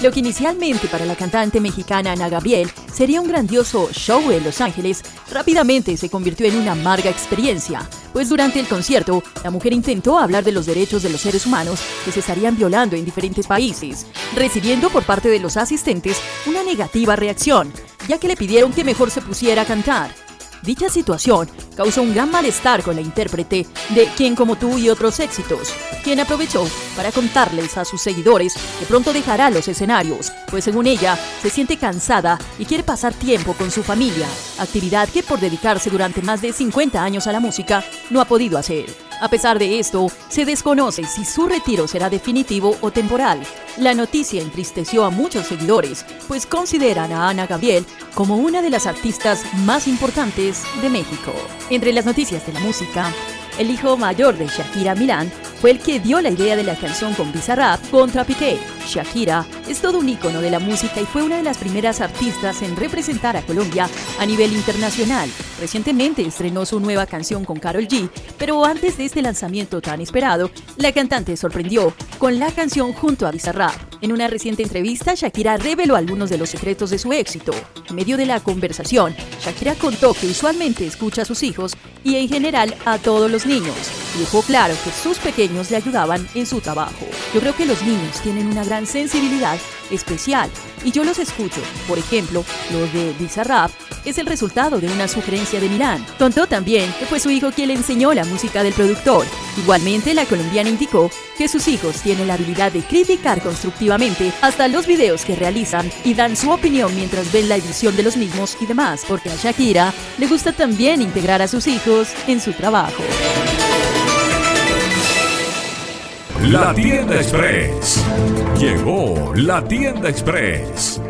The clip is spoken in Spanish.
Lo que inicialmente para la cantante mexicana Ana Gabriel sería un grandioso show en Los Ángeles, rápidamente se convirtió en una amarga experiencia, pues durante el concierto la mujer intentó hablar de los derechos de los seres humanos que se estarían violando en diferentes países, recibiendo por parte de los asistentes una negativa reacción, ya que le pidieron que mejor se pusiera a cantar. Dicha situación causó un gran malestar con la intérprete de Quien como tú y otros éxitos, quien aprovechó para contarles a sus seguidores que pronto dejará los escenarios, pues según ella se siente cansada y quiere pasar tiempo con su familia, actividad que por dedicarse durante más de 50 años a la música no ha podido hacer. A pesar de esto, se desconoce si su retiro será definitivo o temporal. La noticia entristeció a muchos seguidores, pues consideran a Ana Gabriel como una de las artistas más importantes de México. Entre las noticias de la música, el hijo mayor de Shakira Milán fue el que dio la idea de la canción con Bizarrap contra Piqué. Shakira es todo un ícono de la música y fue una de las primeras artistas en representar a Colombia a nivel internacional. Recientemente estrenó su nueva canción con Carol G, pero antes de este lanzamiento tan esperado, la cantante sorprendió con la canción junto a Bizarrap. En una reciente entrevista, Shakira reveló algunos de los secretos de su éxito. En medio de la conversación, Shakira contó que usualmente escucha a sus hijos y en general a todos los niños. Y dejó claro que sus pequeños le ayudaban en su trabajo. Yo creo que los niños tienen una gran sensibilidad especial y yo los escucho. Por ejemplo, lo de Bizarrap es el resultado de una sugerencia de Milán. Contó también que fue su hijo quien le enseñó la música del productor. Igualmente, la colombiana indicó que sus hijos tienen la habilidad de criticar constructivamente hasta los videos que realizan y dan su opinión mientras ven la edición de los mismos y demás, porque a Shakira le gusta también integrar a sus hijos en su trabajo. La Tienda Express. Llegó La Tienda Express.